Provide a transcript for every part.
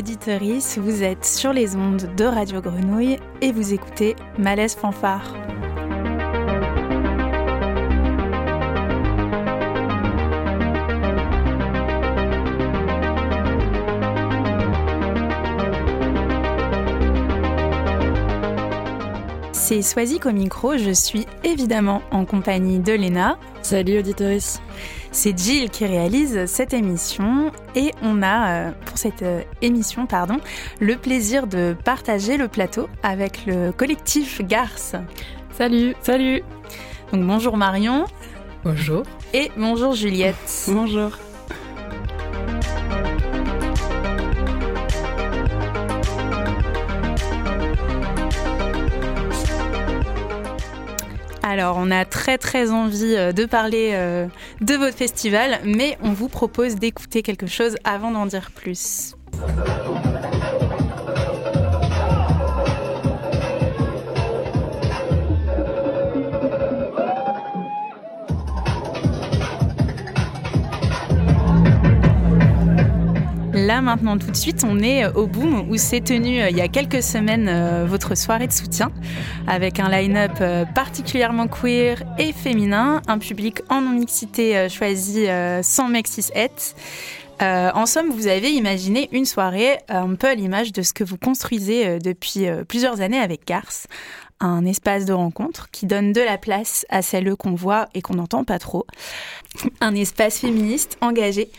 auditeurice, vous êtes sur les ondes de Radio Grenouille et vous écoutez Malaise Fanfare. C'est Swazik au micro, je suis évidemment en compagnie de Léna. Salut auditeurice. C'est Jill qui réalise cette émission et on a euh, pour cette euh, émission pardon, le plaisir de partager le plateau avec le collectif Garce. Salut, salut. Donc bonjour Marion. Bonjour. Et bonjour Juliette. bonjour. Alors, on a très très envie euh, de parler euh, de votre festival, mais on vous propose d'écouter quelque chose avant d'en dire plus. Là maintenant tout de suite, on est au Boom où s'est tenue euh, il y a quelques semaines euh, votre soirée de soutien avec un line-up euh, particulièrement queer et féminin, un public en non-mixité choisi sans mexis et. en somme, vous avez imaginé une soirée un peu à l'image de ce que vous construisez depuis plusieurs années avec Garce, un espace de rencontre qui donne de la place à celles qu'on voit et qu'on n'entend pas trop. Un espace féministe engagé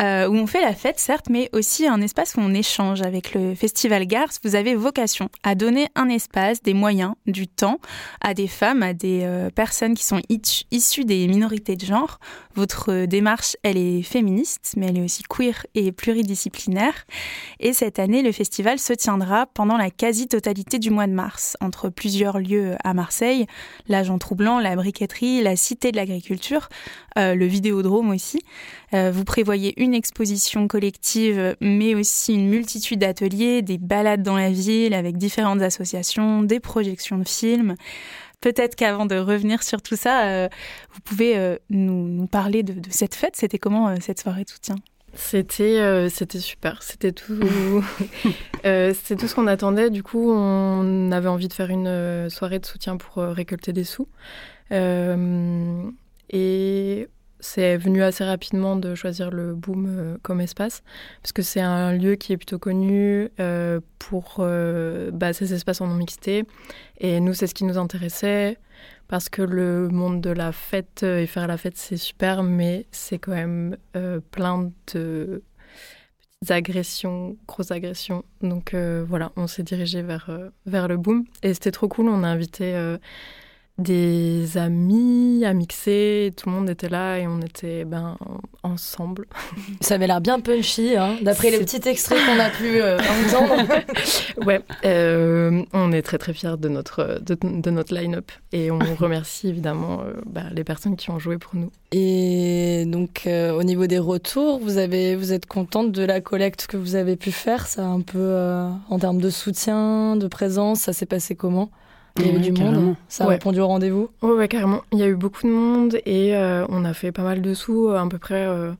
euh, où on fait la fête, certes, mais aussi un espace où on échange avec le Festival Garce. Vous avez vocation à donner un espace, des moyens, du temps à des femmes, à des euh, personnes qui sont issues des minorités de genre. Votre démarche, elle est féministe, mais elle est aussi queer et pluridisciplinaire. Et cette année, le festival se tiendra pendant la quasi-totalité du mois de mars, entre plusieurs lieux à Marseille, l'agent troublant, la briqueterie, la cité de l'agriculture, euh, le vidéodrome aussi. vous prévoyez une exposition collective, mais aussi une multitude d'ateliers, des balades dans la ville avec différentes associations, des projections de films. Peut-être qu'avant de revenir sur tout ça, euh, vous pouvez euh, nous, parler de, cette fête. C'était comment euh, cette soirée de soutien c'était c'était super, c'était tout c'était tout ce qu'on attendait. Du coup, on avait envie de faire une soirée de soutien pour récolter des sous. et c'est venu assez rapidement de choisir le Boom euh, comme espace, parce que c'est un lieu qui est plutôt connu euh, pour euh, bah, ces espaces en non-mixité. Et nous, c'est ce qui nous intéressait, parce que le monde de la fête et faire la fête, c'est super, mais c'est quand même plein de petites agressions, grosses agressions. Donc voilà, on s'est dirigé vers, vers le Boom. Et c'était trop cool, on a invité des amis à mixer, tout le monde était là et on était ben, ensemble. Ça avait l'air bien punchy, hein, d'après les petits extraits qu'on a pu euh, entendre. ouais, euh, on est très très fiers de notre, de, notre line-up et on remercie évidemment euh, bah, les personnes qui ont joué pour nous. Et donc au niveau des retours, vous, avez, vous êtes contente de la collecte que vous avez pu faire? Ça un peu en termes de soutien, de présence, ça s'est passé comment? Il y avait du monde. Ça a répondu au rendez-vous Oui, ouais, carrément. Il y a eu beaucoup de monde et euh, on a fait pas mal de sous, à peu près euh,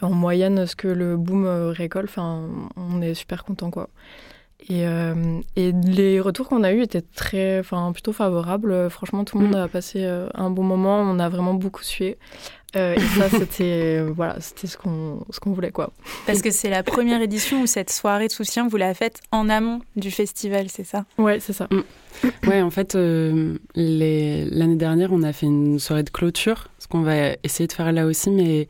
en moyenne ce que le boom euh, récolte. Enfin, on est super content quoi. Et, et les retours qu'on a eus étaient très, enfin, plutôt favorables. Franchement, tout le monde mm. a passé un bon moment. On a vraiment beaucoup sué. Et ça, c'était voilà, c'était ce qu'on ce qu'on voulait quoi. Parce que c'est la première édition où cette soirée de soutien vous la faites en amont du festival, c'est ça? Ouais, c'est ça. Mm. Ouais, en fait, euh, l'année dernière, on a fait une soirée de clôture, ce qu'on va essayer de faire là aussi, mais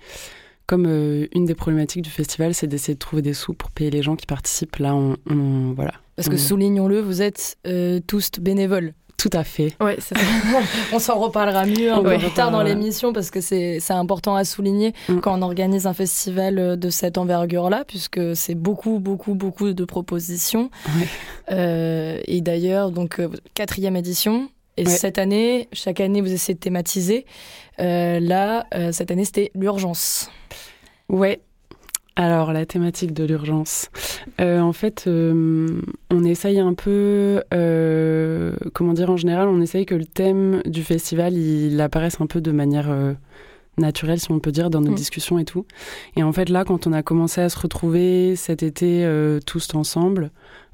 comme euh, une des problématiques du festival, c'est d'essayer de trouver des sous pour payer les gens qui participent, là, on, voilà. Parce que soulignons-le, vous êtes euh, tous bénévoles. Tout à fait. Ouais, on s'en reparlera mieux un peu plus tard dans l'émission parce que c'est important à souligner mm. quand on organise un festival euh, de cette envergure-là, puisque c'est beaucoup, beaucoup, beaucoup de propositions. Euh, et d'ailleurs, donc, euh, quatrième édition. Et cette année, chaque année, vous essayez de thématiser. là, cette année, c'était l'urgence. Ouais, alors, la thématique de l'urgence. Euh, en fait, euh, on essaye un peu, euh, comment dire, en général, on essaye que le thème du festival, il apparaisse un peu de manière naturel, si on peut dire, dans nos mm. discussions et tout. Et en fait, là, quand on a commencé à se retrouver cet été tous ensemble,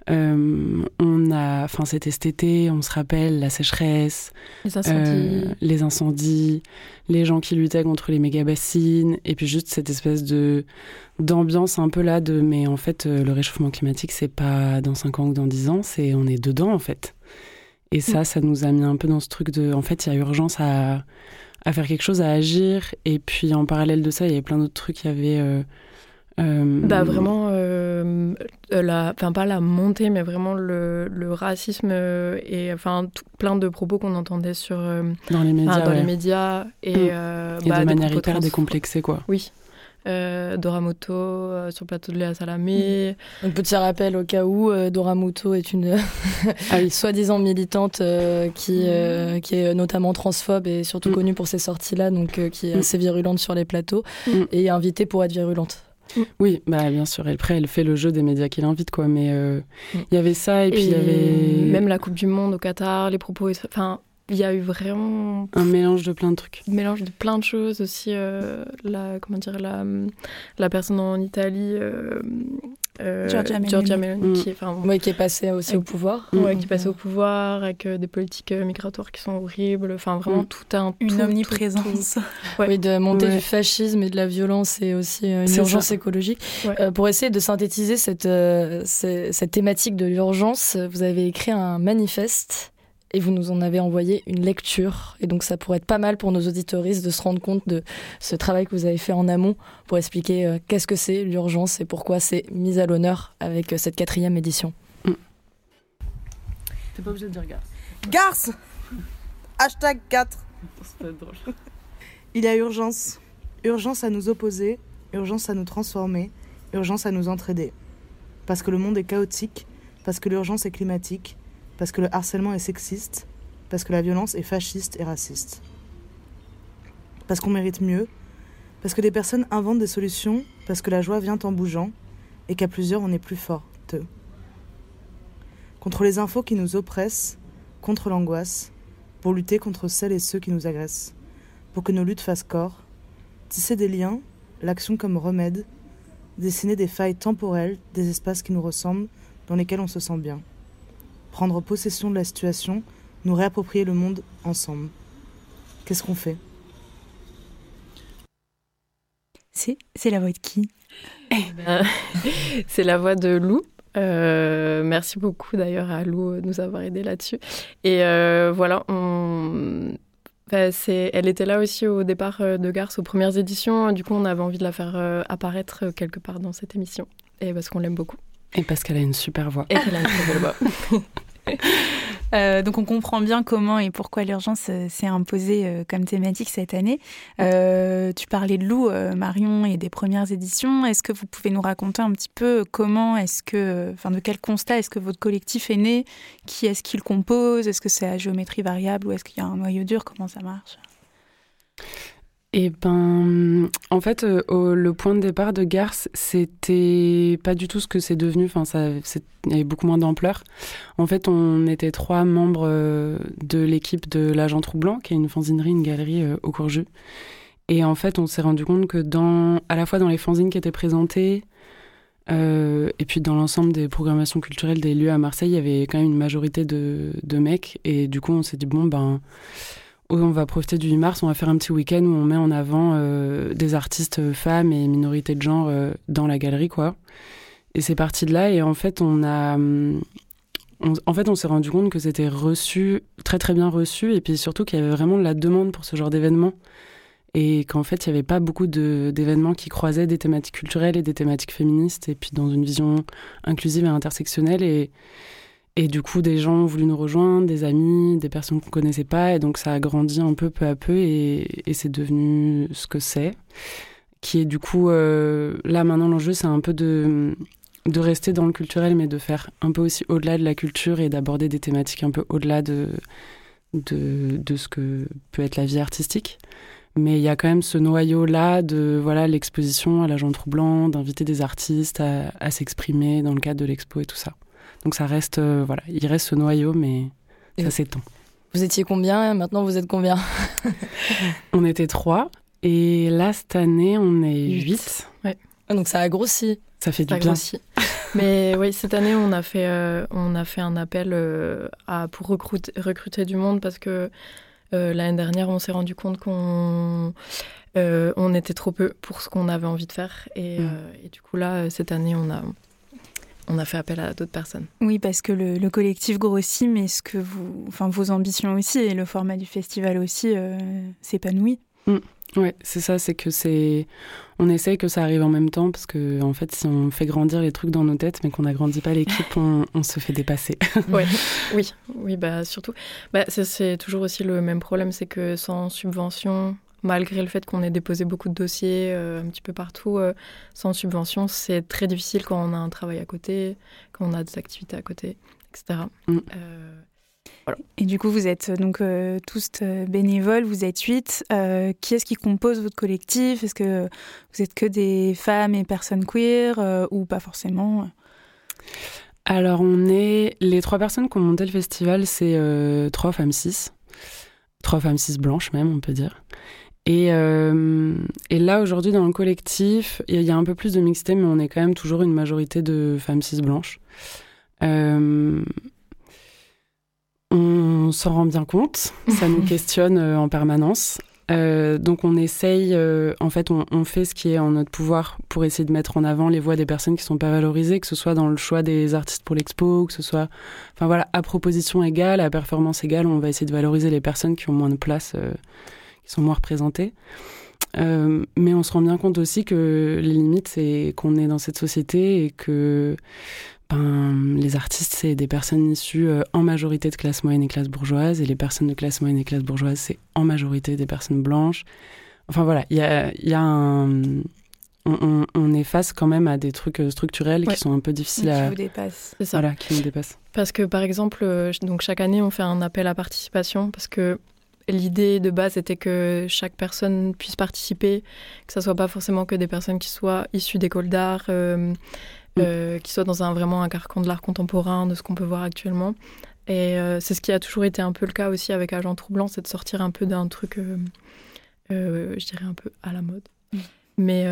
euh, on a, enfin c'était cet été, on se rappelle la sécheresse, les incendies. Euh, les incendies, les gens qui luttaient contre les méga bassines, et puis juste cette espèce de d'ambiance un peu là de, mais en fait euh, le réchauffement climatique c'est pas dans 5 ans ou dans 10 ans, c'est on est dedans en fait. Et ça, mm. ça nous a mis un peu dans ce truc de, en fait il y a urgence à à faire quelque chose, à agir, et puis en parallèle de ça, il y avait plein d'autres trucs, il y avait euh, bah vraiment, euh, euh, la, enfin pas la montée, mais vraiment le, le racisme et enfin plein de propos qu'on entendait sur dans les médias, dans les médias et, mm. bah, de manière hyper décomplexée quoi. Oui. Doramoto sur le plateau de Léa Salamé. Mm. Un petit rappel au cas où Doramoto est une ah soi-disant militante qui, mm. qui est notamment transphobe et surtout connue pour ses sorties-là, donc qui est assez virulente sur les plateaux et invitée pour être virulente. Oui, bah bien sûr. Après, elle fait le jeu des médias qui l'invitent, quoi. Mais euh, mm. il y avait ça, et puis il y avait même la Coupe du Monde au Qatar, les propos. Enfin, il y a eu vraiment un mélange de plein de trucs. Un mélange de plein de choses aussi. Euh, la comment dire la la personne en Italie. Euh, euh, Giorgia Meloni, qui, est, qui est passée aussi au pouvoir. Ouais, qui est passée au pouvoir avec des politiques migratoires qui sont horribles. Enfin, vraiment mm. tout un une omniprésence. Oui, de monter du fascisme et de la violence et aussi une urgence écologique. pour essayer de synthétiser cette, cette thématique de l'urgence, vous avez écrit un manifeste et vous nous en avez envoyé une lecture. Et donc ça pourrait être pas mal pour nos auditoristes de se rendre compte de ce travail que vous avez fait en amont pour expliquer euh, qu'est-ce que c'est l'urgence et pourquoi c'est mis à l'honneur avec euh, cette quatrième édition. Mm. T'es pas obligé de dire garce. Garce Hashtag 4. Il y a urgence. Urgence à nous opposer, urgence à nous transformer, urgence à nous entraider. Parce que le monde est chaotique, parce que l'urgence est climatique, parce que le harcèlement est sexiste, parce que la violence est fasciste et raciste. Parce qu'on mérite mieux, parce que des personnes inventent des solutions, parce que la joie vient en bougeant, et qu'à plusieurs on est plus forte. Contre les infos qui nous oppressent, contre l'angoisse, pour lutter contre celles et ceux qui nous agressent, pour que nos luttes fassent corps, tisser des liens, l'action comme remède, dessiner des failles temporelles, des espaces qui nous ressemblent, dans lesquels on se sent bien prendre possession de la situation, nous réapproprier le monde ensemble. Qu'est-ce qu'on fait? C'est la voix de qui? Ben, C'est la voix de Lou. Euh, merci beaucoup d'ailleurs à Lou de nous avoir aidé là-dessus. Et euh, voilà, on... elle était là aussi au départ euh, de Garce aux premières éditions. Du coup, on avait envie de la faire apparaître quelque part dans cette émission. Et parce qu'on l'aime beaucoup. Et parce qu'elle a une super voix. Et qu'elle a une très belle voix. Euh, donc on comprend bien comment et pourquoi l'urgence euh, s'est imposée euh, comme thématique cette année. tu parlais de Lou, Marion, et des premières éditions. Est-ce que vous pouvez nous raconter un petit peu comment est-ce que, enfin de quel constat est-ce que votre collectif est né? Qui est-ce qu'il compose? Est-ce que c'est à géométrie variable ou est-ce qu'il y a un noyau dur? Comment ça marche? Et ben, en fait, euh, le point de départ de Garce, c'était pas du tout ce que c'est devenu. Enfin, ça, il y avait beaucoup moins d'ampleur. En fait, on était trois membres euh, de l'équipe de l'agent Troublant, qui est une fanzinerie, une galerie euh, au Courjeu. Et en fait, on s'est rendu compte que dans, à la fois dans les fanzines qui étaient présentées, et puis dans l'ensemble des programmations culturelles des lieux à Marseille, il y avait quand même une majorité de, de mecs. Et du coup, on s'est dit bon ben on va profiter du 8 mars, on va faire un petit week-end où on met en avant euh, des artistes femmes et minorités de genre euh, dans la galerie, quoi. Et c'est parti de là, et en fait, on a. Hum, en fait, on s'est rendu compte que c'était reçu, très très bien reçu, et puis surtout qu'il y avait vraiment de la demande pour ce genre d'événement. Et qu'en fait, il n'y avait pas beaucoup d'événements qui croisaient des thématiques culturelles et des thématiques féministes, et puis dans une vision inclusive et intersectionnelle. Et, et du coup, des gens ont voulu nous rejoindre, des amis, des personnes qu'on connaissait pas. Et donc, ça a grandi un peu peu à peu et, c'est devenu ce que c'est. Qui est du coup, euh, là maintenant, l'enjeu, c'est un peu de, de rester dans le culturel, mais de faire un peu aussi au-delà de la culture et d'aborder des thématiques un peu au-delà de, de, ce que peut être la vie artistique. Mais il y a quand même ce noyau-là de voilà l'exposition à l'agent troublant, d'inviter des artistes à s'exprimer dans le cadre de l'expo et tout ça. Donc ça reste, euh, voilà, il reste ce noyau, mais ça s'étend. Vous étiez combien Maintenant, vous êtes combien? On était trois. Et là, cette année, on est 8. Ouais. Ah, donc ça a grossi. Ça fait du bien. Grossi. Mais oui, cette année, on a fait, on a fait un appel à, pour recruter, recruter du monde parce que l'année dernière, on s'est rendu compte qu'on on était trop peu pour ce qu'on avait envie de faire. Et, mm. et, du coup, là, cette année, on a, on a fait appel à d'autres personnes. Oui, parce que le, collectif grossit, mais ce que vous, enfin, vos ambitions aussi et le format du festival aussi euh, s'épanouit. Mm. Oui, c'est ça, c'est que c'est. On essaye que ça arrive en même temps parce que, en fait, si on fait grandir les trucs dans nos têtes, mais qu'on n'agrandit pas l'équipe, on, se fait dépasser. ouais. Oui, oui, bah surtout. Bah, c'est toujours aussi le même problème, c'est que sans subvention, malgré le fait qu'on ait déposé beaucoup de dossiers euh, un petit peu partout, euh, sans subvention, c'est très difficile quand on a un travail à côté, quand on a des activités à côté, etc. Mm. Euh, Et du coup, vous êtes donc tous bénévoles, vous êtes huit. qui est-ce qui compose votre collectif? Est-ce que vous êtes que des femmes et personnes queer ou pas forcément? Alors, on est. Les trois personnes qui ont monté le festival, c'est trois femmes cis. Trois femmes cis blanches, même, on peut dire. Et, euh, et, là, aujourd'hui, dans le collectif, il y, a un peu plus de mixité, mais on est quand même toujours une majorité de femmes cis blanches. Euh, on s'en rend bien compte, ça nous questionne euh, en permanence. donc on essaye, en fait, on, on, fait ce qui est en notre pouvoir pour essayer de mettre en avant les voix des personnes qui sont pas valorisées, que ce soit dans le choix des artistes pour l'expo, que ce soit, enfin voilà, à proposition égale, à performance égale, on va essayer de valoriser les personnes qui ont moins de place qui sont moins représentés. Euh, mais on se rend bien compte aussi que les limites, c'est qu'on est dans cette société et que ben, les artistes, c'est des personnes issues euh, en majorité de classe moyenne et classe bourgeoise, et les personnes de classe moyenne et classe bourgeoise, c'est en majorité des personnes blanches. Enfin voilà, il y a, y a un... On, est face quand même à des trucs euh, structurels qui sont un peu difficiles à... Qui vous dépassent. C'est ça. Voilà, qui nous dépassent. Parce que par exemple, donc chaque année, on fait un appel à participation parce que L'idée de base était que chaque personne puisse participer, que ça soit pas forcément que des personnes qui soient issues d'écoles d'art, euh, mm. euh, qui soient dans un vraiment un carcan de l'art contemporain, de ce qu'on peut voir actuellement. Et euh, c'est ce qui a toujours été un peu le cas aussi avec Agent Troublant, c'est de sortir un peu d'un truc, je dirais un peu à la mode. Mm. Mais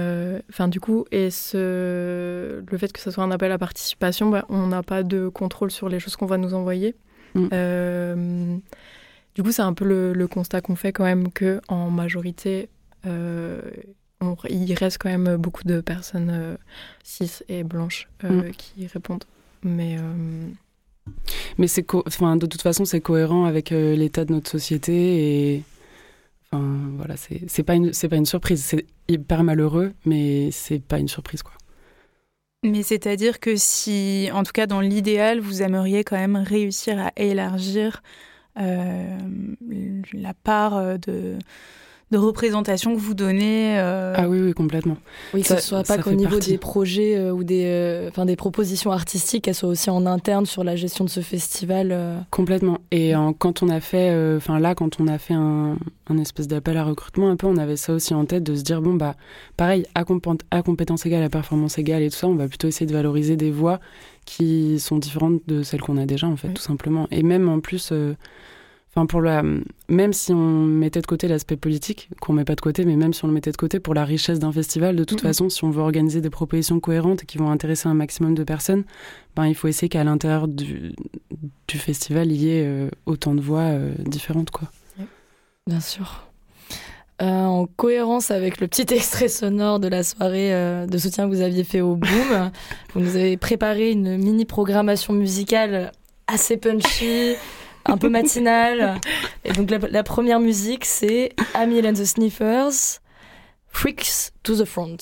enfin du coup, et ce, le fait que ce soit un appel à participation, bah, on n'a pas de contrôle sur les choses qu'on va nous envoyer. Mm. Du coup, c'est un peu le, constat qu'on fait quand même que en majorité, euh, il reste quand même beaucoup de personnes euh, cis et blanches euh, mm. qui répondent. Mais mais c'est enfin, de toute façon, c'est cohérent avec l'état de notre société et enfin voilà, c'est pas une c'est pas une surprise. C'est hyper malheureux, mais c'est pas une surprise quoi. Mais c'est-à-dire que si, en tout cas dans l'idéal, vous aimeriez quand même réussir à élargir euh, la part euh, de de représentation que vous donnez. Euh, ah oui, oui, complètement. Oui, que ce soit pas qu'au niveau des projets ou des, enfin, des propositions artistiques, qu'elles soient aussi en interne sur la gestion de ce festival. Complètement. Et quand on a fait, enfin là, quand on a fait un, un espèce d'appel à recrutement, un peu, on avait ça aussi en tête de se dire, bon, bah, pareil, à, à compétence égale, à performance égale et tout ça, on va plutôt essayer de valoriser des voix qui sont différentes de celles qu'on a déjà, en fait, tout simplement. Et même en plus Enfin, pour la, même si on mettait de côté l'aspect politique, qu'on met pas de côté, mais même si on le mettait de côté pour la richesse d'un festival, de toute façon, si on veut organiser des propositions cohérentes et qui vont intéresser un maximum de personnes, ben, il faut essayer qu'à l'intérieur du, du, festival, il y ait euh, autant de voix euh, différentes. Quoi. Bien sûr. Euh, en cohérence avec le petit extrait sonore de la soirée de soutien que vous aviez fait au Boom, vous nous avez préparé une mini programmation musicale assez punchy, un peu matinale. Et donc la, première musique, c'est Amy and the Sniffers, Freaks to the Front.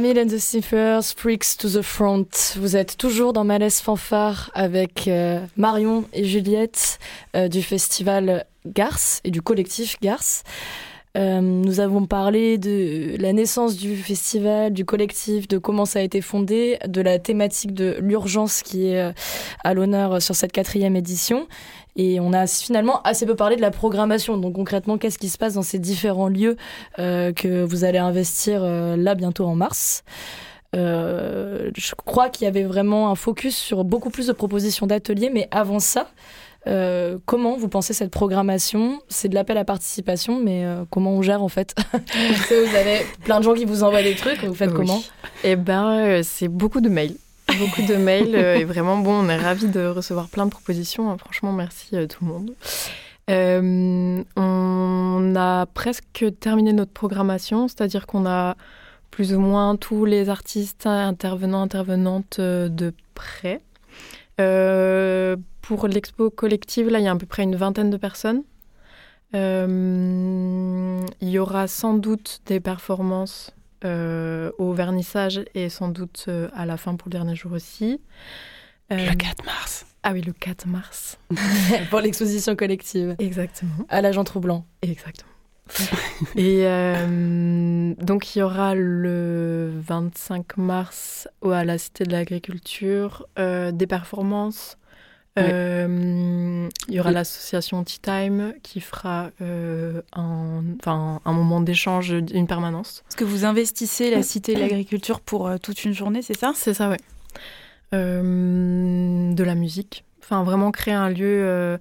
Amil and the Sniffers, Freaks to the Front. Vous êtes toujours dans Malaise Fanfare avec euh, Marion et Juliette euh, du festival Garce et du collectif Garce. Euh, nous avons parlé de la naissance du festival, du collectif, de comment ça a été fondé, de la thématique de l'urgence qui est à l'honneur sur cette quatrième édition. Et on a finalement assez peu parlé de la programmation. Donc concrètement, qu'est-ce qui se passe dans ces différents lieux euh, que vous allez investir euh, là bientôt en mars? Euh, Je crois qu'il y avait vraiment un focus sur beaucoup plus de propositions d'ateliers, mais avant ça, comment vous pensez cette programmation? C'est de l'appel à participation, mais comment on gère en fait? Vous avez plein de gens qui vous envoient des trucs, vous faites comment? Eh ben, c'est beaucoup de mails beaucoup de mails euh, et vraiment bon, on est ravis de recevoir plein de propositions. Hein. Franchement, merci à euh, tout le monde. Euh, on a presque terminé notre programmation, c'est-à-dire qu'on a plus ou moins tous les artistes intervenants, intervenantes de près. pour l'expo collective, là, il y a à peu près une vingtaine de personnes. il y aura sans doute des performances euh, au vernissage et sans doute euh, à la fin pour le dernier jour aussi. le 4 euh, mars. Ah oui, le 4 mars. pour l'exposition collective. Exactement. À l'agent troublant. Exactement. et donc il y aura le 25 mars à la Cité de l'Agriculture des performances euh, il y aura l'association Tea Time qui fera euh, un, un moment d'échange, une permanence. Est-ce que vous investissez la Cité de l'Agriculture pour euh, toute une journée, c'est ça? C'est ça, oui. de la musique. Enfin, vraiment créer un lieu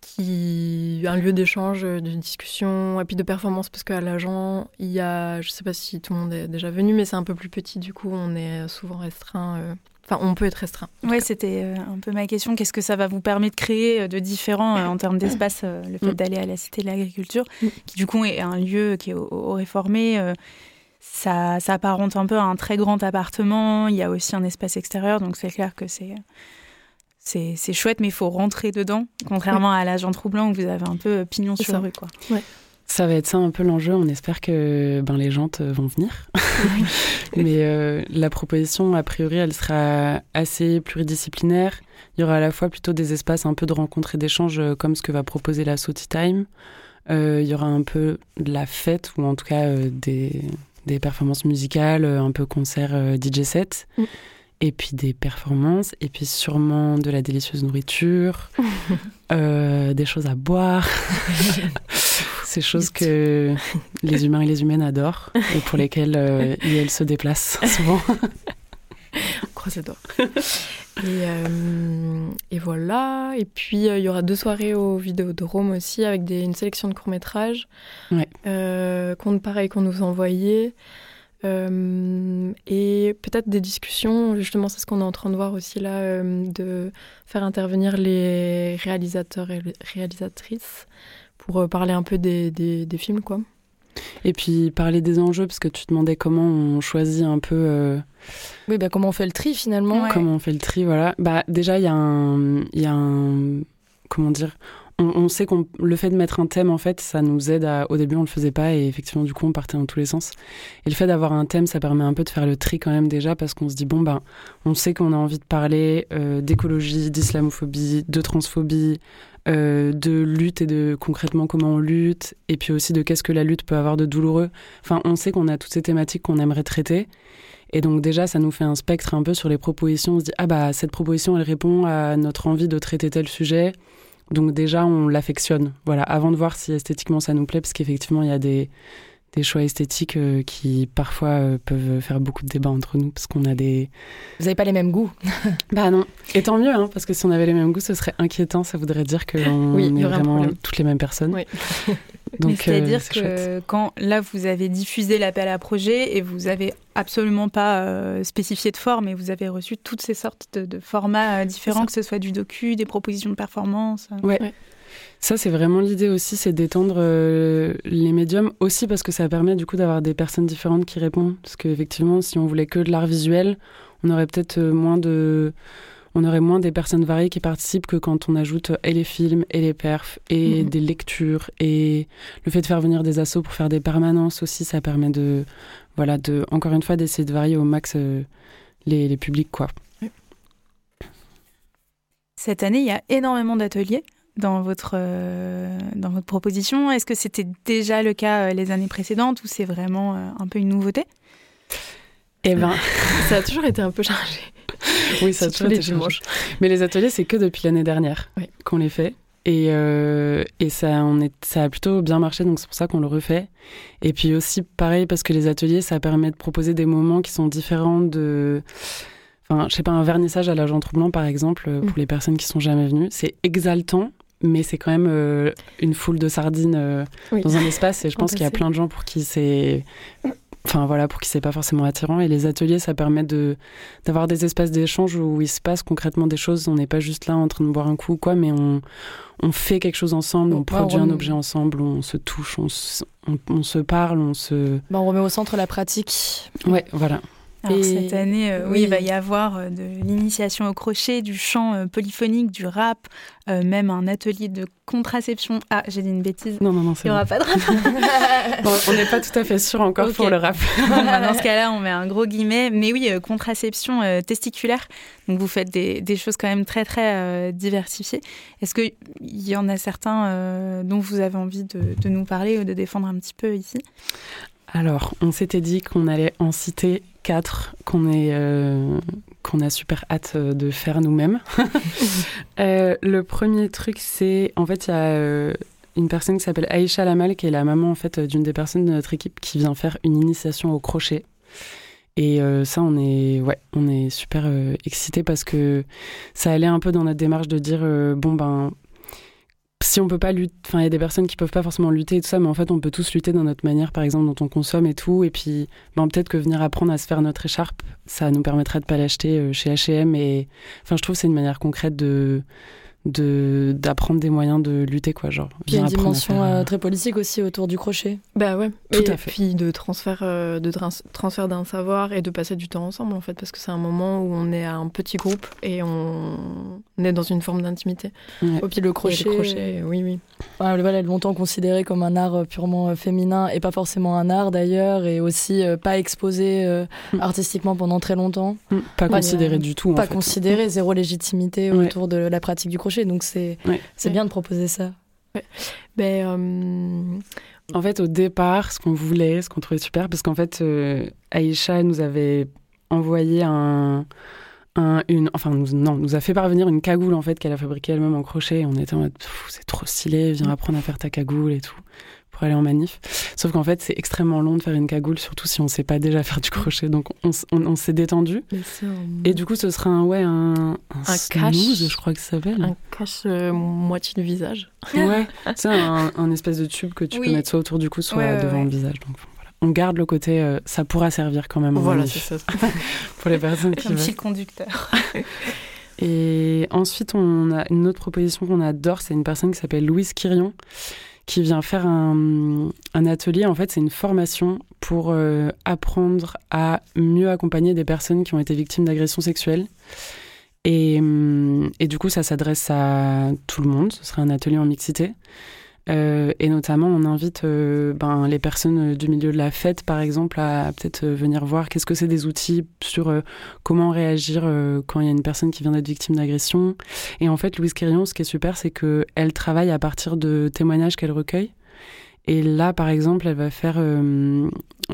qui un lieu d'échange, de discussion et puis de performance parce qu'à l'agent, il y a, je sais pas si tout le monde est déjà venu, mais c'est un peu plus petit, du coup, on est souvent restreint Enfin, on peut être restreint. Oui, c'était euh, un peu ma question. Qu'est-ce que ça va vous permettre de créer euh, de différent euh, en termes d'espace, le fait mm. d'aller à la Cité de l'Agriculture, mm. qui du coup est un lieu qui est au, réformé ça, ça apparente un peu à un très grand appartement. Il y a aussi un espace extérieur, donc c'est clair que c'est c'est chouette, mais il faut rentrer dedans, contrairement à l'agent troublant où vous avez un peu pignon sur rue. Quoi. Ouais. Ça va être ça un peu l'enjeu. On espère que ben, les jantes vont venir. Mais euh, la proposition, a priori, elle sera assez pluridisciplinaire. Il y aura à la fois plutôt des espaces un peu de rencontres et d'échanges, euh, comme ce que va proposer la Sauti Time. Euh, il y aura un peu de la fête, ou en tout cas des, des, performances musicales, un peu concert DJ set. Mm. Et puis des performances, et puis sûrement de la délicieuse nourriture, des choses à boire. ces choses que les humains et les humaines adorent et pour lesquelles euh, ils se déplacent souvent. Croisez doigts. Et, euh, et, voilà. Et puis, euh, il y aura deux soirées au Vidéodrome aussi avec des, une sélection de courts-métrages. Ouais. qu'on, pareil, qu'on nous envoyait. et peut-être des discussions, justement, c'est ce qu'on est en train de voir aussi là, de faire intervenir les réalisateurs et les réalisatrices pour euh, parler un peu des, des, films, quoi. Et puis parler des enjeux, parce que tu demandais comment on choisit un peu. Euh, oui, bah, comment on fait le tri finalement. Comment on fait le tri, voilà. Bah, déjà, il y, a un, y a un. Comment dire on, sait qu'on le fait de mettre un thème, en fait, ça nous aide à. Au début, on le faisait pas et effectivement, du coup, on partait dans tous les sens. Et le fait d'avoir un thème, ça permet un peu de faire le tri quand même déjà parce qu'on se dit bon ben, on sait qu'on a envie de parler euh, d'écologie, d'islamophobie, de transphobie, euh, de lutte et de concrètement comment on lutte, et puis aussi de qu'est-ce que la lutte peut avoir de douloureux. Enfin, on sait qu'on a toutes ces thématiques qu'on aimerait traiter. Et donc déjà, ça nous fait un spectre un peu sur les propositions. On se dit, ah bah, cette proposition, elle répond à notre envie de traiter tel sujet. Donc déjà, on l'affectionne. Voilà, avant de voir si esthétiquement ça nous plaît, parce qu'effectivement, il y a des, des choix esthétiques euh, qui parfois euh, peuvent faire beaucoup de débats entre nous parce qu'on a des. Vous n'avez pas les mêmes goûts Bah non. Et tant mieux, hein, parce que si on avait les mêmes goûts, ce serait inquiétant. Ça voudrait dire qu'on oui, est vraiment toutes les mêmes personnes. Oui. Donc, c'est-à-dire euh, que quand là vous avez diffusé l'appel à projet et vous avez absolument pas spécifié de forme et vous avez reçu toutes ces sortes de, formats différents, que ce soit du docu, des propositions de performance. ouais. Ça, c'est vraiment l'idée aussi, c'est d'étendre euh, les médiums aussi parce que ça permet du coup d'avoir des personnes différentes qui répondent. Parce qu'effectivement, si on voulait que de l'art visuel, on aurait peut-être euh, moins de. on aurait moins des personnes variées qui participent que quand on ajoute et les films et les perfs et mhm. des lectures et le fait de faire venir des assos pour faire des permanences aussi, ça permet de, voilà, de encore une fois d'essayer de varier au max euh, les, les, publics quoi. Cette année, il y a énormément d'ateliers dans votre, euh, dans votre proposition. Est-ce que c'était déjà le cas euh, les années précédentes ou c'est vraiment un peu une nouveauté? Eh ben, ça a toujours été un peu chargé. oui, ça tous les dimanches. Mais les ateliers, c'est que depuis l'année dernière qu'on les fait. Et, euh, et ça, on est, ça a plutôt bien marché, donc c'est pour ça qu'on le refait. Et puis aussi, pareil, parce que les ateliers, ça permet de proposer des moments qui sont différents de. Enfin, je sais pas, un vernissage à l'agent troublant, par exemple, mm. pour les personnes qui sont jamais venues. C'est exaltant, mais c'est quand même euh, une foule de sardines euh, dans un espace. Et je pense qu'il y a plein de gens pour qui c'est enfin voilà, pour qui c'est pas forcément attirant. Et les ateliers, ça permet de d'avoir des espaces d'échange où il se passe concrètement des choses. On n'est pas juste là en train de boire un coup ou quoi, mais on, on fait quelque chose ensemble, on, produit un objet ensemble, on se touche, on, on, se parle, on se. Bah, on remet au centre la pratique. Ouais, voilà et... cette année, euh, oui. il va y avoir euh, de l'initiation au crochet, du chant euh, polyphonique, du rap, même un atelier de contraception. Ah, j'ai dit une bêtise. Non, non, non, Il n'y aura pas de rap. on n'est pas tout à fait sûr encore pour le rap. Bah, dans ce cas-là, on met un gros guillemet. Mais oui, contraception testiculaire. Donc vous faites des, des choses quand même très, très diversifiées. Est-ce qu'il y en a certains dont vous avez envie de, de nous parler ou de défendre un petit peu ici? Alors, on s'était dit qu'on allait en citer quatre qu'on euh, qu'on a super hâte euh, de faire nous-mêmes. Euh, le premier truc, c'est en fait il y a une personne qui s'appelle Aïcha Lamal qui est la maman en fait d'une des personnes de notre équipe qui vient faire une initiation au crochet. Et ça, on est, ouais, on est super excités parce que ça allait un peu dans notre démarche de dire bon ben si on peut pas lutter, enfin il y a des personnes qui peuvent pas forcément lutter et tout ça, mais en fait on peut tous lutter dans notre manière, par exemple dont on consomme et tout, et puis ben, peut-être que venir apprendre à se faire notre écharpe, ça nous permettrait de pas l'acheter euh, chez H&M et enfin je trouve c'est une manière concrète de de d'apprendre des moyens de lutter quoi genre il y a une dimension euh, euh, très politique aussi autour du crochet. Bah ouais. Tout et à fait. puis de transfert euh, de transfert d'un savoir et de passer du temps ensemble en fait parce que c'est un moment où on est à un petit groupe et on, est dans une forme d'intimité. Au pied le crochet, crochet. oui oui. Ouais, voilà longtemps considéré comme un art purement féminin et pas forcément un art d'ailleurs et aussi pas exposé mm. artistiquement pendant très longtemps. Mm. pas considéré du tout pas considéré zéro légitimité autour de la pratique du crochet donc c'est c'est bien de proposer ça. Ben, euh, En fait, au départ, ce qu'on voulait, ce qu'on trouvait super, parce qu'en fait, euh, Aïcha nous avait envoyé un, un, une, enfin, nous, non, nous a fait parvenir une cagoule en fait qu'elle a fabriquée elle-même en crochet. on était en mode, c'est trop stylé, viens apprendre à faire ta cagoule et tout pour aller en manif. Sauf qu'en fait, c'est extrêmement long de faire une cagoule, surtout si on ne sait pas déjà faire du crochet. Donc, on, on, s'est détendu. Et du coup, ce sera un, ouais, un, un, cache, je crois que ça s'appelle. Un cache euh, moitié du visage. Ouais, c'est un, un, espèce de tube que tu peux mettre soit autour du cou, soit devant le visage. Donc, voilà. On garde le côté, euh, ça pourra servir quand même. Voilà, c'est ça. pour les personnes qui Un petit conducteur. Et ensuite, on a une autre proposition qu'on adore, c'est une personne qui s'appelle Louise Quirion, qui vient faire un, atelier. En fait, c'est une formation pour euh, apprendre à mieux accompagner des personnes qui ont été victimes d'agressions sexuelles. Et, hum, et, du coup, ça s'adresse à tout le monde. Ce sera un atelier en mixité. Euh, et notamment, on invite euh, ben, les personnes du milieu de la fête, par exemple, à, peut-être euh, venir voir qu'est-ce que c'est des outils sur comment réagir quand il y a une personne qui vient d'être victime d'agression. Et en fait, Louise Quérion, ce qui est super, c'est qu'elle travaille à partir de témoignages qu'elle recueille. Et là, par exemple, elle va faire, elle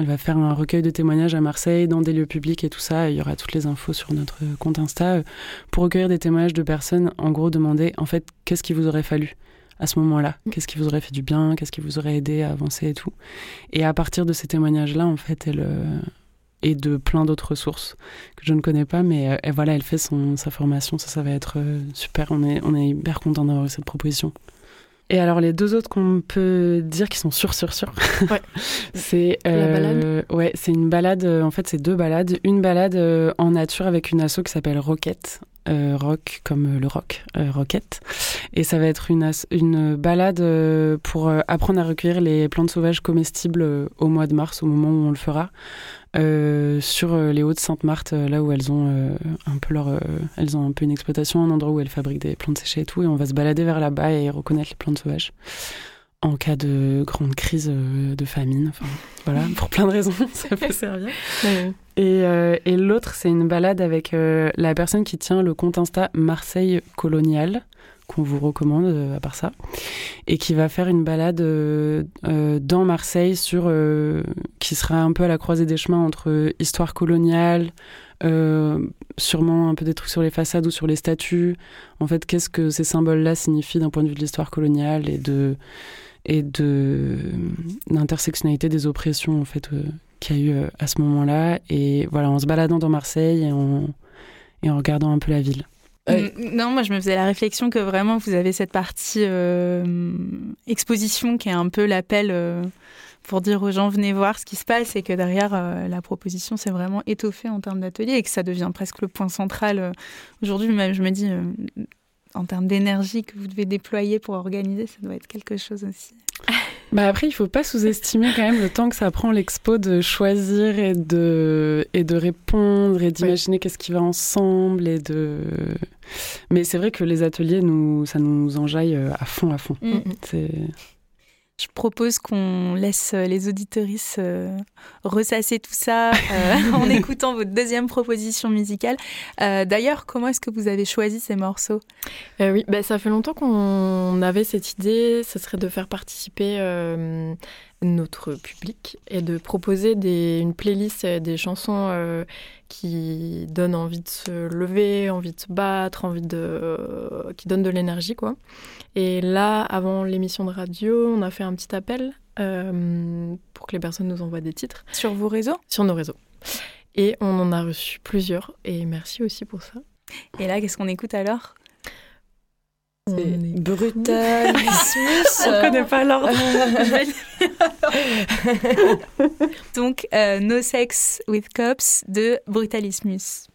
va faire un recueil de témoignages à Marseille, dans des lieux publics et tout ça. Il y aura toutes les infos sur notre compte Insta pour recueillir des témoignages de personnes. En gros, demander en fait qu'est-ce qu'il vous aurait fallu à ce moment-là mm. Qu'est-ce qui vous aurait fait du bien? Qu'est-ce qui vous aurait aidé à avancer et tout? Et à partir de ces témoignages-là, en fait, elle euh, et de plein d'autres sources que je ne connais pas, mais euh, voilà, elle fait son, sa formation. Ça, ça va être euh, super. On est, on est hyper content d'avoir cette proposition. Et alors les deux autres qu'on peut dire qui sont sûrs, sûrs, sûrs, ouais. c'est euh, ouais, c'est une balade. En fait, c'est deux balades. Une balade en nature avec une asso qui s'appelle Roquette, rock comme le rock, rocket. Et ça va être une, une balade pour apprendre à recueillir les plantes sauvages comestibles au mois de mars, au moment où on le fera. sur les Hauts-de-Sainte-Marthe, là où elles ont un peu leur, elles ont un peu une exploitation, un endroit où elles fabriquent des plantes séchées et tout, et on va se balader vers là-bas et reconnaître les plantes sauvages en cas de grande crise euh, de famine. Enfin, voilà, pour plein de raisons, ça peut servir. Et, euh, et l'autre, c'est une balade avec euh, la personne qui tient le compte Insta Marseille Colonial, qu'on vous recommande à part ça, et qui va faire une balade dans Marseille sur qui sera un peu à la croisée des chemins entre histoire coloniale, sûrement un peu des trucs sur les façades ou sur les statues. En fait, qu'est-ce que ces symboles-là signifient d'un point de vue de l'histoire coloniale et de et de l'intersectionnalité des oppressions en fait euh, qu'il y a eu euh, à ce moment-là et voilà en se baladant dans Marseille et en, et en regardant un peu la ville. Euh, non, moi je me faisais la réflexion que vraiment vous avez cette partie exposition qui est un peu l'appel pour dire aux gens venez voir ce qui se passe et que derrière la proposition c'est vraiment étoffé en termes d'atelier et que ça devient presque le point central. Aujourd'hui, même je me dis en termes d'énergie que vous devez déployer pour organiser, ça doit être quelque chose aussi. Bah après, il faut pas sous-estimer quand même le temps que ça prend l'expo de choisir et de, et de répondre et d'imaginer qu'est-ce qui va ensemble et de. Mais c'est vrai que les ateliers, nous, ça nous enjaille euh, à fond, à fond. Mm. C'est je propose qu'on laisse euh, les auditorices euh, ressasser tout ça euh, en écoutant votre deuxième proposition musicale. D'ailleurs, comment est-ce que vous avez choisi ces morceaux? Oui, bah, ça fait longtemps qu'on avait cette idée, ce serait de faire participer notre public et de proposer des, une playlist des chansons qui donnent envie de se lever, envie de se battre, envie de, qui donnent de l'énergie, quoi. Et là, avant l'émission de radio, on a fait un petit appel euh, pour que les personnes nous envoient des titres. Sur vos réseaux? Sur nos réseaux. Et on en a reçu plusieurs. Et merci aussi pour ça. Et là, qu'est-ce qu'on écoute alors? Brutal. On connaît pas l'ordre. Donc, euh, No Sex with Cops de Brutalismus.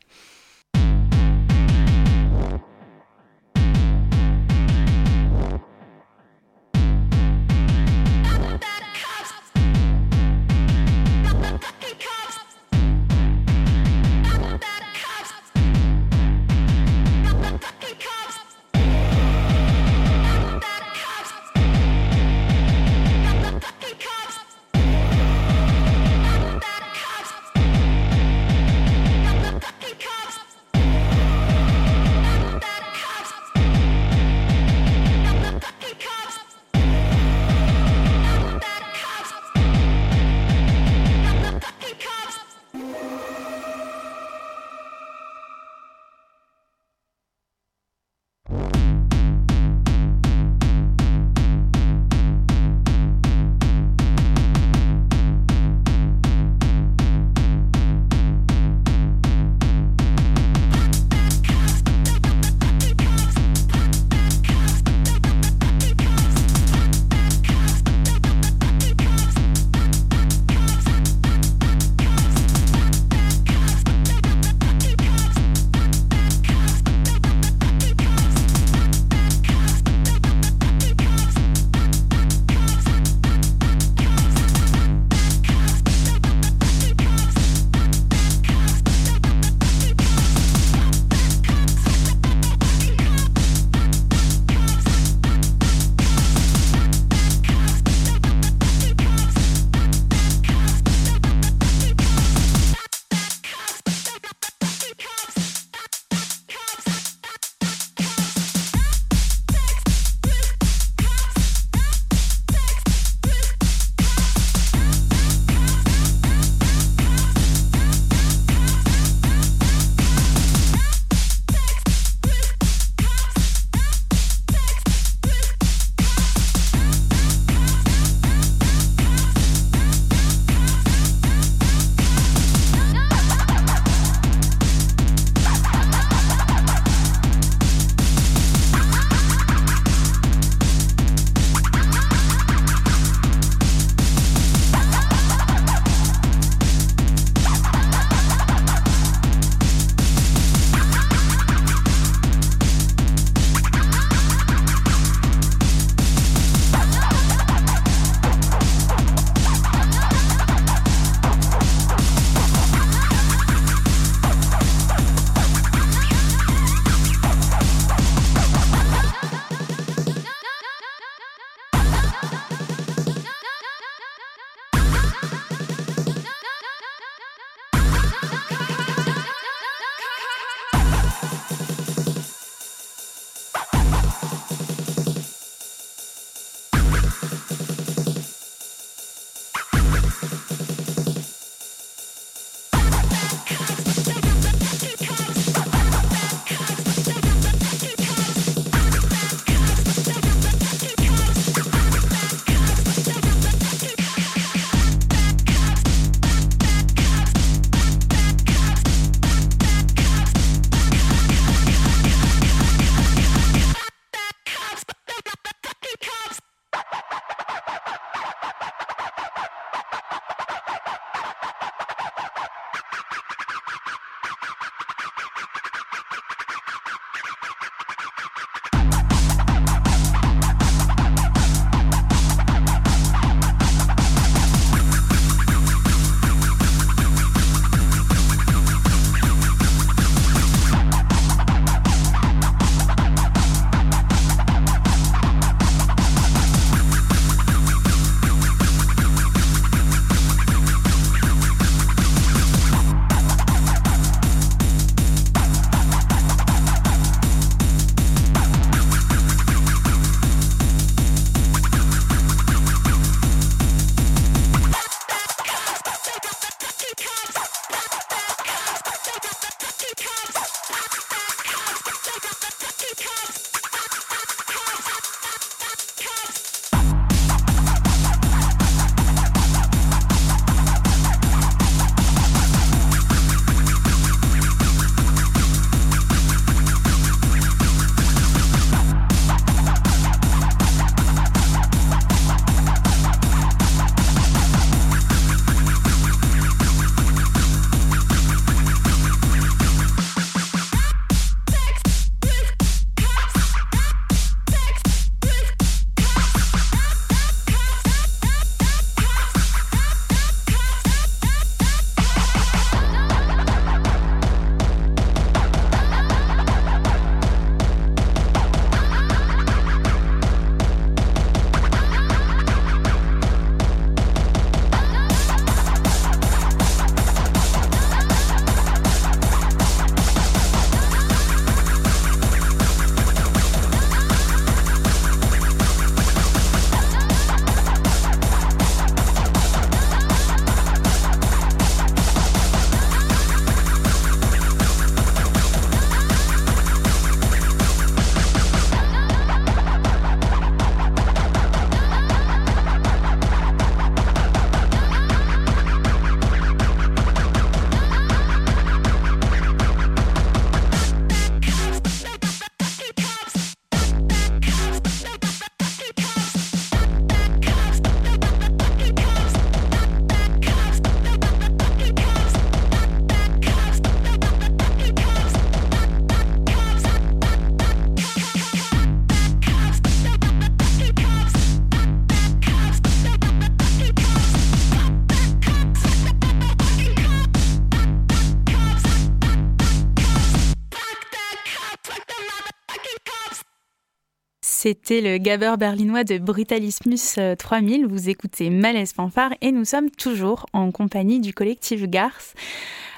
C'était le gabber berlinois de Brutalismus 3000. Euh, vous écoutez Malaise Fanfare et nous sommes toujours en compagnie du collectif Garth.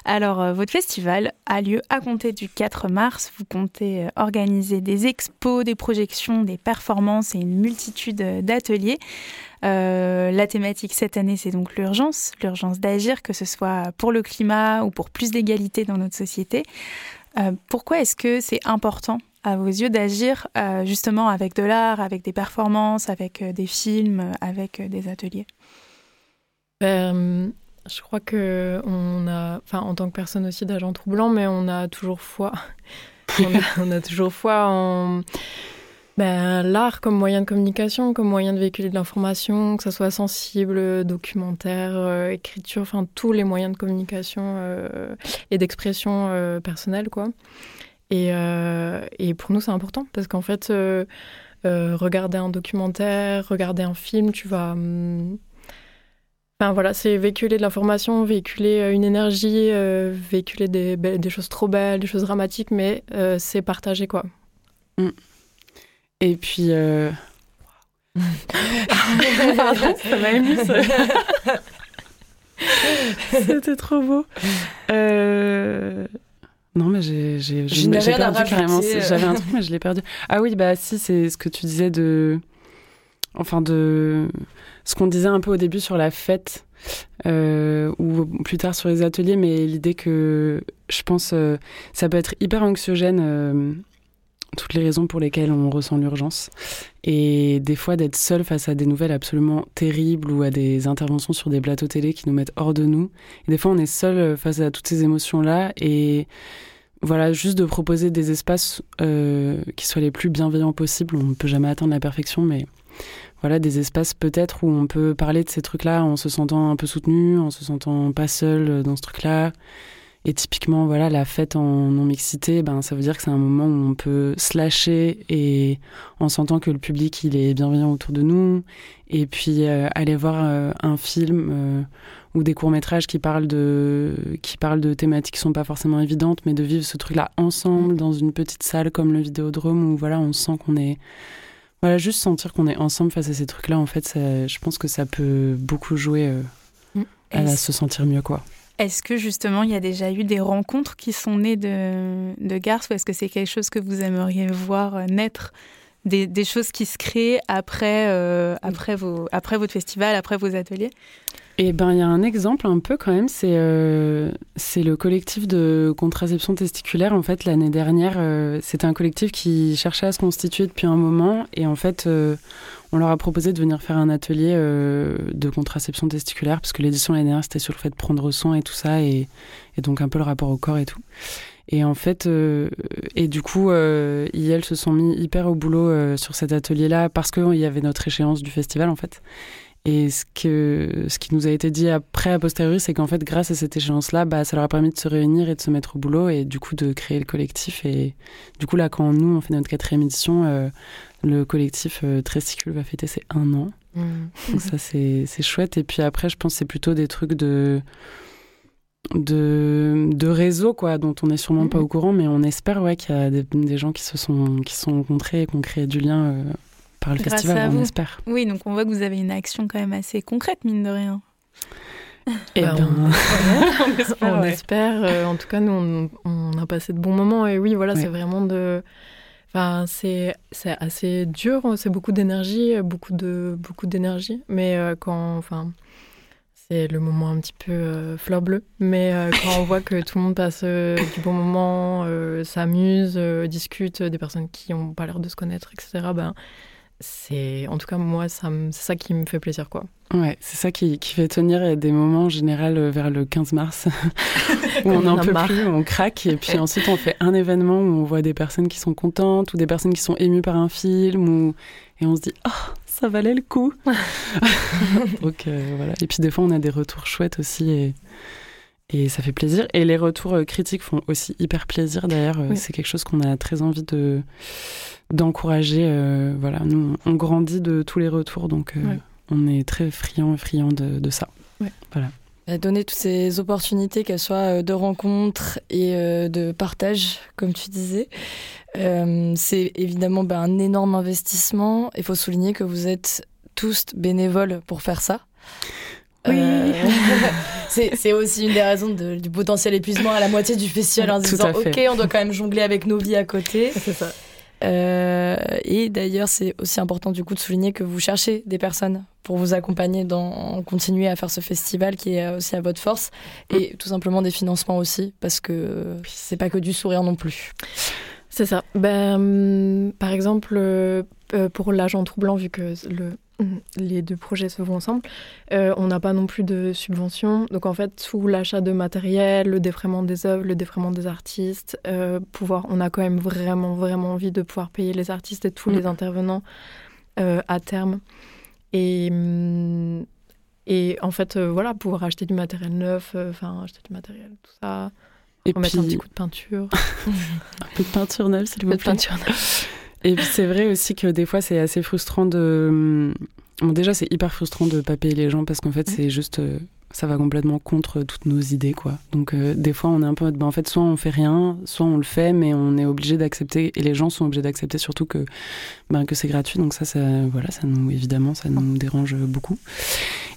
Alors, euh, votre festival a lieu à compter du 4 mars. Vous comptez euh, organiser des expos, des projections, des performances et une multitude d'ateliers. la thématique cette année, c'est donc l'urgence, l'urgence d'agir, que ce soit pour le climat ou pour plus d'égalité dans notre société. pourquoi est-ce que c'est important à vos yeux d'agir euh, justement avec de l'art, avec des performances, avec euh, des films, avec euh, des ateliers? Ben, Je crois que on a, enfin en tant que personne aussi d'agent troublant, mais on a toujours foi. on, a, toujours foi en ben, l'art comme moyen de communication, comme moyen de véhiculer de l'information, que ce soit sensible, documentaire, écriture, enfin tous les moyens de communication et d'expression personnelle, quoi. Et, euh, et pour nous, c'est important parce qu'en fait, euh, euh, regarder un documentaire, regarder un film, tu vas. Hum, enfin voilà, c'est véhiculer de l'information, véhiculer une énergie, véhiculer des, des, choses trop belles, des choses dramatiques, mais c'est partager quoi. Mmh. Et puis. Pardon, ça m'a ému. C'était trop beau. Non, mais j'ai perdu carrément. Euh. J'avais un truc, mais je l'ai perdu. Ah oui, bah si, c'est ce que tu disais de. Enfin, de. Ce qu'on disait un peu au début sur la fête, euh, ou plus tard sur les ateliers, mais l'idée que je pense euh, ça peut être hyper anxiogène, toutes les raisons pour lesquelles on ressent l'urgence. Et des fois, d'être seul face à des nouvelles absolument terribles ou à des interventions sur des plateaux télé qui nous mettent hors de nous. Et des fois, on est seul face à toutes ces émotions-là. Et voilà, juste de proposer des espaces euh, qui soient les plus bienveillants possibles. On ne peut jamais atteindre la perfection, mais voilà, des espaces peut-être où on peut parler de ces trucs-là en se sentant un peu soutenu, en se sentant pas seul dans ce truc-là. Et typiquement, voilà, la fête en non-mixité, ben, ça veut dire que c'est un moment où on peut se lâcher et en sentant que le public, il est bienveillant autour de nous. Et puis, euh, aller voir euh, un film ou des courts-métrages qui parlent de qui parlent de thématiques qui sont pas forcément évidentes mais de vivre ce truc là ensemble dans une petite salle comme le Vidéodrome où voilà on sent qu'on est voilà juste sentir qu'on est ensemble face à ces trucs là en fait je pense que ça peut beaucoup jouer euh, mm. à se sentir mieux quoi est-ce que justement il y a déjà eu des rencontres qui sont nées de, de Garth ou est-ce que c'est quelque chose que vous aimeriez voir naître des, choses qui se créent après, euh, après, vos, après votre festival, après vos ateliers eh ben, il y a un exemple un peu quand même, c'est euh, le collectif de contraception testiculaire. En fait, l'année dernière, euh, c'était un collectif qui cherchait à se constituer depuis un moment, et en fait, on leur a proposé de venir faire un atelier de contraception testiculaire, parce que l'édition l'année dernière, c'était sur le fait de prendre soin et tout ça, et, et, donc un peu le rapport au corps et tout. Et en fait, et du coup, ils, elles se sont mis hyper au boulot sur cet atelier-là, parce qu'il y avait notre échéance du festival, en fait. Et ce, que, ce qui nous a été dit après, a posteriori, c'est qu'en fait, grâce à cette échéance-là, bah, ça leur a permis de se réunir et de se mettre au boulot et du coup de créer le collectif. Et du coup, là, quand nous, on fait notre quatrième édition, euh, le collectif euh, Tresticule va fêter ses un an. Mmh. Donc ça, c'est chouette. Et puis après, je pense que c'est plutôt des trucs de de, de réseau quoi dont on n'est sûrement pas mmh. au courant mais on espère ouais qu'il y a des, des, gens qui se sont qui sont rencontrés et qui ont créé du lien euh, par le festival, on espère. Oui, donc on voit que vous avez une action quand même assez concrète, mine de rien. Et eh ben, on, espère. Euh, en tout cas, nous, on, a passé de bons moments. Et oui, voilà, c'est vraiment de. Enfin, c'est assez dur. C'est beaucoup d'énergie, beaucoup de beaucoup d'énergie. Mais euh, quand, enfin, c'est le moment un petit peu euh, fleur bleue. Mais quand on voit que tout le monde passe du bon moment, s'amuse, discute, des personnes qui n'ont pas l'air de se connaître, etc. Ben, c'est en tout cas moi c'est ça qui me fait plaisir quoi. Ouais c'est ça qui, qui, fait tenir des moments en général euh, vers le 15 mars où on n'en peut plus on craque et puis ensuite on fait un événement où on voit des personnes qui sont contentes ou des personnes qui sont émues par un film ou et on se dit oh ça valait le coup. Donc euh, voilà. Et puis des fois on a des retours chouettes aussi et et ça fait plaisir. Et les retours euh, critiques font aussi hyper plaisir. D'ailleurs, c'est quelque chose qu'on a très envie de, d'encourager. Euh, voilà, nous, on grandit de tous les retours, donc euh, on est très friand et friand de, de ça. Voilà. Donner toutes ces opportunités, qu'elles soient euh, de rencontres et de partage, comme tu disais. c'est évidemment ben, un énorme investissement. Il faut souligner que vous êtes tous bénévoles pour faire ça. Oui. Euh, c'est aussi une des raisons du potentiel épuisement à la moitié du festival en se disant ok on doit quand même jongler avec nos vies à côté. C'est ça. Euh, et d'ailleurs, c'est aussi important du coup de souligner que vous cherchez des personnes pour vous accompagner dans continuer à faire ce festival qui est aussi à votre force et tout simplement des financements aussi parce que c'est pas que du sourire non plus. C'est ça. Ben, par exemple, euh, pour l'agent troublant, vu que le les deux projets se font ensemble. Euh, on n'a pas non plus de subventions. Donc en fait, sous l'achat de matériel, le défraiement des œuvres, le défraiement des artistes, euh, pouvoir, on a quand même vraiment, vraiment envie de pouvoir payer les artistes et tous les mm. intervenants euh, à terme. Et, mm, et en fait, voilà, pouvoir acheter du matériel neuf, enfin acheter du matériel, tout ça. Et remettre un petit coup de peinture. un peu de peinture neuve, s'il vous plaît. peinture neuve. Et puis c'est vrai aussi que des fois c'est assez frustrant de. Bon, déjà c'est hyper frustrant de pas payer les gens parce qu'en fait c'est juste. Euh, ça va complètement contre toutes nos idées quoi. Donc euh, des fois on est un peu ben, en fait soit on fait rien, soit on le fait mais on est obligé d'accepter et les gens sont obligés d'accepter surtout que ben, que c'est gratuit donc ça ça voilà ça nous évidemment ça nous dérange beaucoup.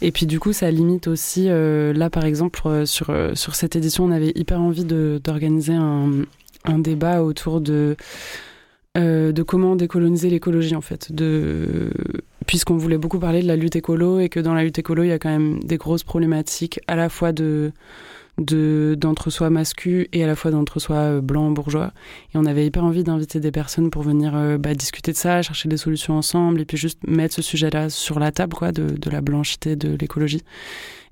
Et puis du coup ça limite aussi euh, là par exemple sur sur cette édition on avait hyper envie de d'organiser un un débat autour de euh, de comment décoloniser l'écologie en fait, de puisqu'on voulait beaucoup parler de la lutte écolo et que dans la lutte écolo il y a quand même des grosses problématiques à la fois de d'entre-soi masculin et à la fois d'entre-soi euh, blanc bourgeois. Et on avait hyper envie d'inviter des personnes pour venir euh, bah, discuter de ça chercher des solutions ensemble et puis juste mettre ce sujet là sur la table quoi de, de la blanchité de l'écologie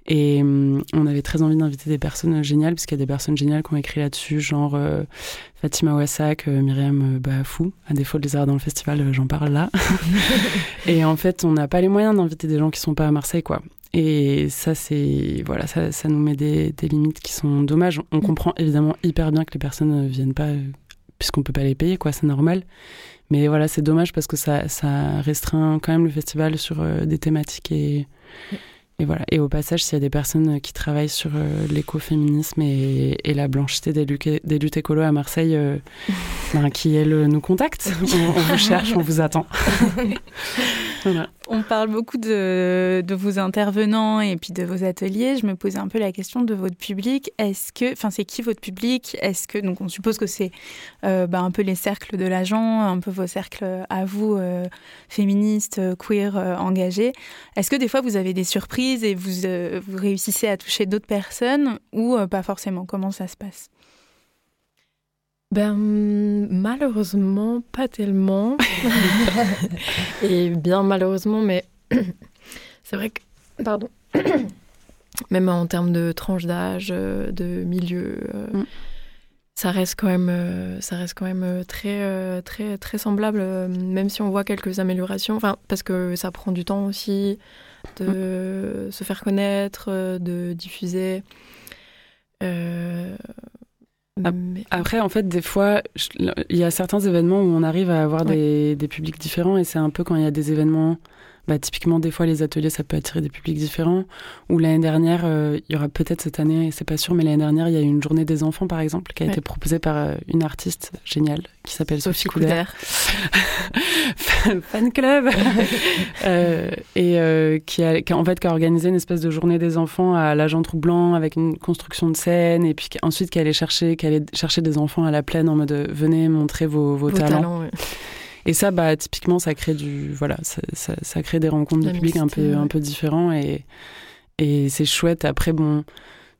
et hum, on avait très envie d'inviter des personnes géniales, parce qu'il y a des personnes géniales qui ont écrit là-dessus, genre euh, Fatima Wassak, euh, Myriam euh, Bafou. À défaut de les avoir dans le festival, j'en parle là. et en fait, on n'a pas les moyens d'inviter des gens qui sont pas à Marseille, quoi. Et ça, c'est voilà, ça, ça, nous met des, des, limites qui sont dommages. On mm. comprend évidemment hyper bien que les personnes ne viennent pas, puisqu'on peut pas les payer, quoi. C'est normal. Mais voilà, c'est dommage parce que ça, ça restreint quand même le festival sur des thématiques et mm. Et voilà. Et au passage, s'il y a des personnes qui travaillent sur euh, l'écoféminisme et, et, la blanchité des, luttes, des luttes écolo à Marseille, euh, ben, qui elles nous contactent. On, vous cherche, on vous attend. On parle beaucoup de, vos intervenants et puis de vos ateliers. Je me posais un peu la question de votre public. Est-ce que, enfin, c'est qui votre public? Est-ce que, donc, on suppose que c'est euh, ben, un peu les cercles de l'agent, un peu vos cercles à vous, féministes, queer, engagés. Est-ce que des fois vous avez des surprises et vous, euh, vous réussissez à toucher d'autres personnes ou euh, pas forcément? Comment ça se passe? Ben, malheureusement, pas tellement. et bien malheureusement, mais c'est vrai que, pardon, même en termes de tranche d'âge, euh, de milieu, mm. ça reste quand même, ça reste quand même très, très, très semblable, même si on voit quelques améliorations. Enfin, parce que ça prend du temps aussi de se faire connaître, euh, de diffuser. Euh, après, en fait, des fois, il y a certains événements où on arrive à avoir des, des, publics différents et c'est un peu quand il y a des événements bah, typiquement, des fois, les ateliers, ça peut attirer des publics différents. Ou l'année dernière, euh, il y aura peut-être cette année, c'est pas sûr, mais l'année dernière, il y a eu une journée des enfants, par exemple, qui a été proposée par euh, une artiste géniale qui s'appelle Sophie, Couder. Fan club euh, Et qui, a, qui, en fait, qui a organisé une espèce de journée des enfants à l'agent troublant avec une construction de scène. Et puis ensuite, qui allait chercher, qui allait chercher des enfants à la plaine en mode venez montrer vos, vos, talents. Et ça, bah, typiquement, ça crée du, voilà, ça, ça, crée des rencontres de public un peu, un peu différents et, et c'est chouette. Après, bon,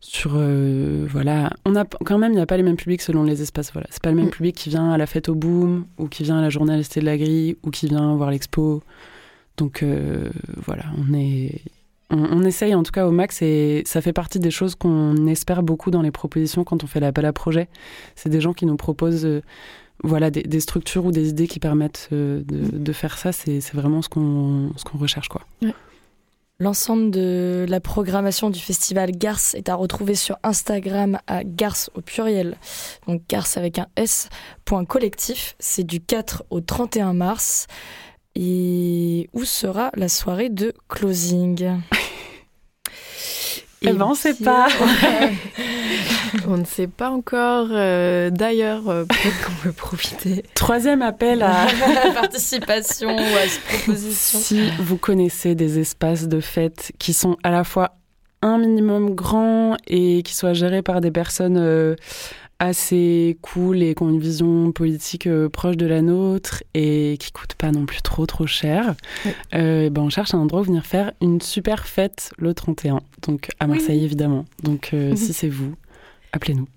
sur, euh, voilà, on a quand même, il n'y a pas les mêmes publics selon les espaces. Voilà, c'est pas le même mm. public qui vient à la fête au Boom ou qui vient à la journée à de la Grille ou qui vient voir l'expo. Donc euh, voilà, on est, on, essaye en tout cas au max et ça fait partie des choses qu'on espère beaucoup dans les propositions quand on fait l'appel à projet. C'est des gens qui nous proposent euh, voilà, des, structures ou des idées qui permettent euh, de, faire ça, c'est vraiment ce qu'on qu'on recherche. quoi. L'ensemble de la programmation du festival Garce est à retrouver sur Instagram à Garce au pluriel, donc Garce avec un S, point collectif. C'est du 4 au 31 mars. Et où sera la soirée de closing? Eh ben, on sait pas. On ne sait pas encore. Euh, d'ailleurs, euh, peut-être qu'on peut profiter. Troisième appel à participation ou à cette proposition. Si vous connaissez des espaces de fête qui sont à la fois un minimum grands et qui soient gérés par des personnes euh, assez cool et qui ont une vision politique proche de la nôtre et qui coûtent pas non plus trop trop cher, ben on cherche un endroit où venir faire une super fête le 31, donc à Marseille évidemment. Donc si c'est vous, appelez-nous.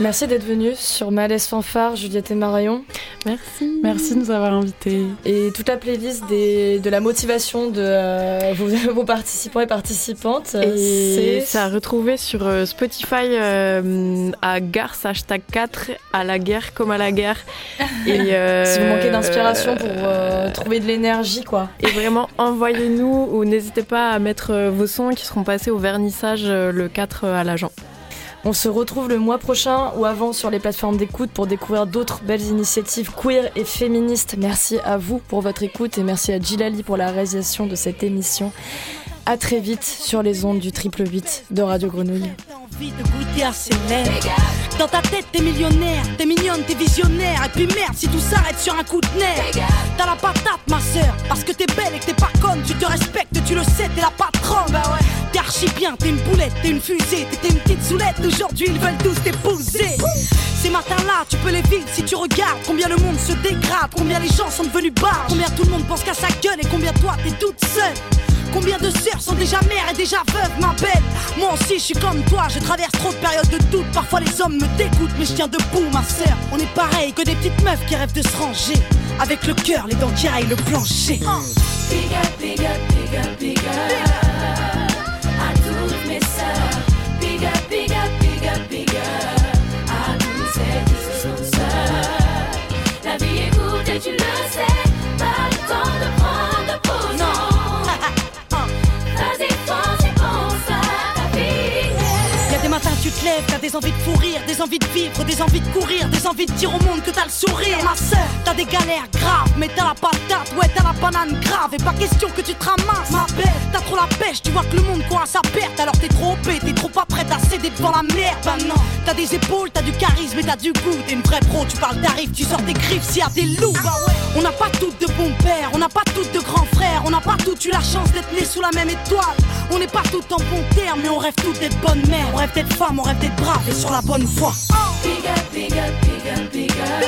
Merci d'être venu sur Malaise Fanfare, Juliette et Marion. Merci. Merci de nous avoir invités. Et toute la playlist de la motivation de euh, vos, participants et participantes. Et c'est à retrouver sur euh, Spotify euh, à Garce, hashtag 4, à la guerre comme à la guerre. Et, si vous manquez d'inspiration pour trouver de l'énergie, quoi. Et vraiment, envoyez-nous ou n'hésitez pas à mettre vos sons qui seront passés au vernissage le 4 à l'agent. On se retrouve le mois prochain ou avant sur les plateformes d'écoute pour découvrir d'autres belles initiatives queer et féministes. Merci à vous pour votre écoute et merci à Gilali pour la réalisation de cette émission. À très vite sur les ondes du triple 8 de Radio Grenouille. Dans ta tête, t'es millionnaire, t'es mignonne, t'es visionnaire. Et puis merde, si tout s'arrête sur un coup de nerf. T'as la patate, ma soeur, parce que t'es belle et que t'es pas conne. Tu te respectes, tu le sais, t'es la patronne. Bah ouais. T'es archi bien, t'es une boulette, t'es une fusée, t'es une petite soulette. Aujourd'hui, ils veulent tous t'épouser. Ces matins-là, tu peux les vivre si tu regardes combien le monde se dégrade, combien les gens sont devenus bas, combien tout le monde pense qu'à sa gueule et combien toi t'es toute seule. Combien de sœurs sont déjà mères et déjà veuves, ma belle Moi aussi, je suis comme toi, je traverse trop de périodes de doute. Parfois, les hommes me dégoûtent, mais je tiens debout, ma sœur. On est pareil que des petites meufs qui rêvent de se ranger. Avec le cœur, les dents qui raillent le plancher. Tu te lèves, t'as des envies de pourrir, des envies de vivre, des envies de courir, des envies de dire au monde que t'as le sourire, ma soeur. T'as des galères graves, mais t'as la patate, ouais, t'as la banane grave, et pas question que tu te ramasses, ma belle. T'as trop la pêche, tu vois que le monde court à sa perte, alors t'es trop opé, t'es trop pas prête à céder devant la merde. Bah non, t'as des épaules, t'as du charisme et t'as du goût, t'es une vraie pro, tu parles d'arrive, tu sors des griffes s'il y a des loups. Bah ouais, on n'a pas toutes de bons pères, on n'a pas toutes de grands frères, on n'a pas toutes eu la chance d'être nés sous la même étoile. On n'est pas toutes en bon terme, mais on rêve toutes d'être bonnes mères, on rêve d'être femmes on rêve d'être brave et sur la bonne voie. Big up, big up, big up, big up.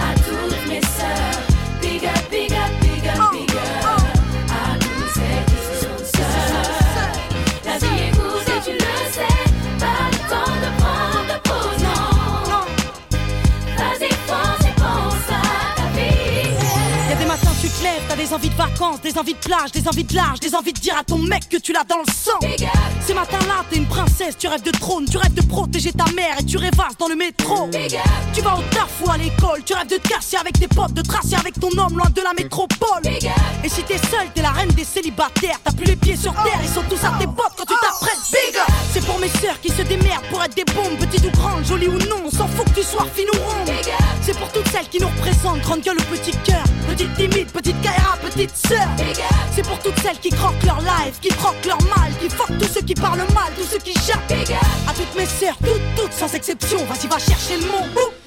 À toutes mes sœurs. Big up, big up, des envies de vacances, des envies de plage, des envies de large, des envies de dire à ton mec que tu l'as dans le sang. Ces matins-là, t'es une princesse, tu rêves de trône, tu rêves de protéger ta mère et tu rêvasses dans le métro. Tu vas au taf ou à l'école, tu rêves de te casser avec tes potes, de tracer avec ton homme loin de la métropole. Et si t'es seule, t'es la reine des célibataires, t'as plus les pieds sur terre, ils sont tous à tes potes quand tu t'apprêtes. Big C'est pour mes sœurs qui se démerdent pour être des bombes, petites ou grandes, jolies ou non, on s'en fout que tu sois fine ou ronde. C'est pour toutes celles qui nous représentent, grande gueule ou petit cœur, petite timide, petite Kaira, petite sœur. C'est pour toutes celles qui croquent leur life, qui croquent leur mal, qui fuck tous ceux qui parlent mal, tous ceux qui jappent. À toutes mes sœurs, toutes, toutes sans exception, vas-y, va chercher le mot.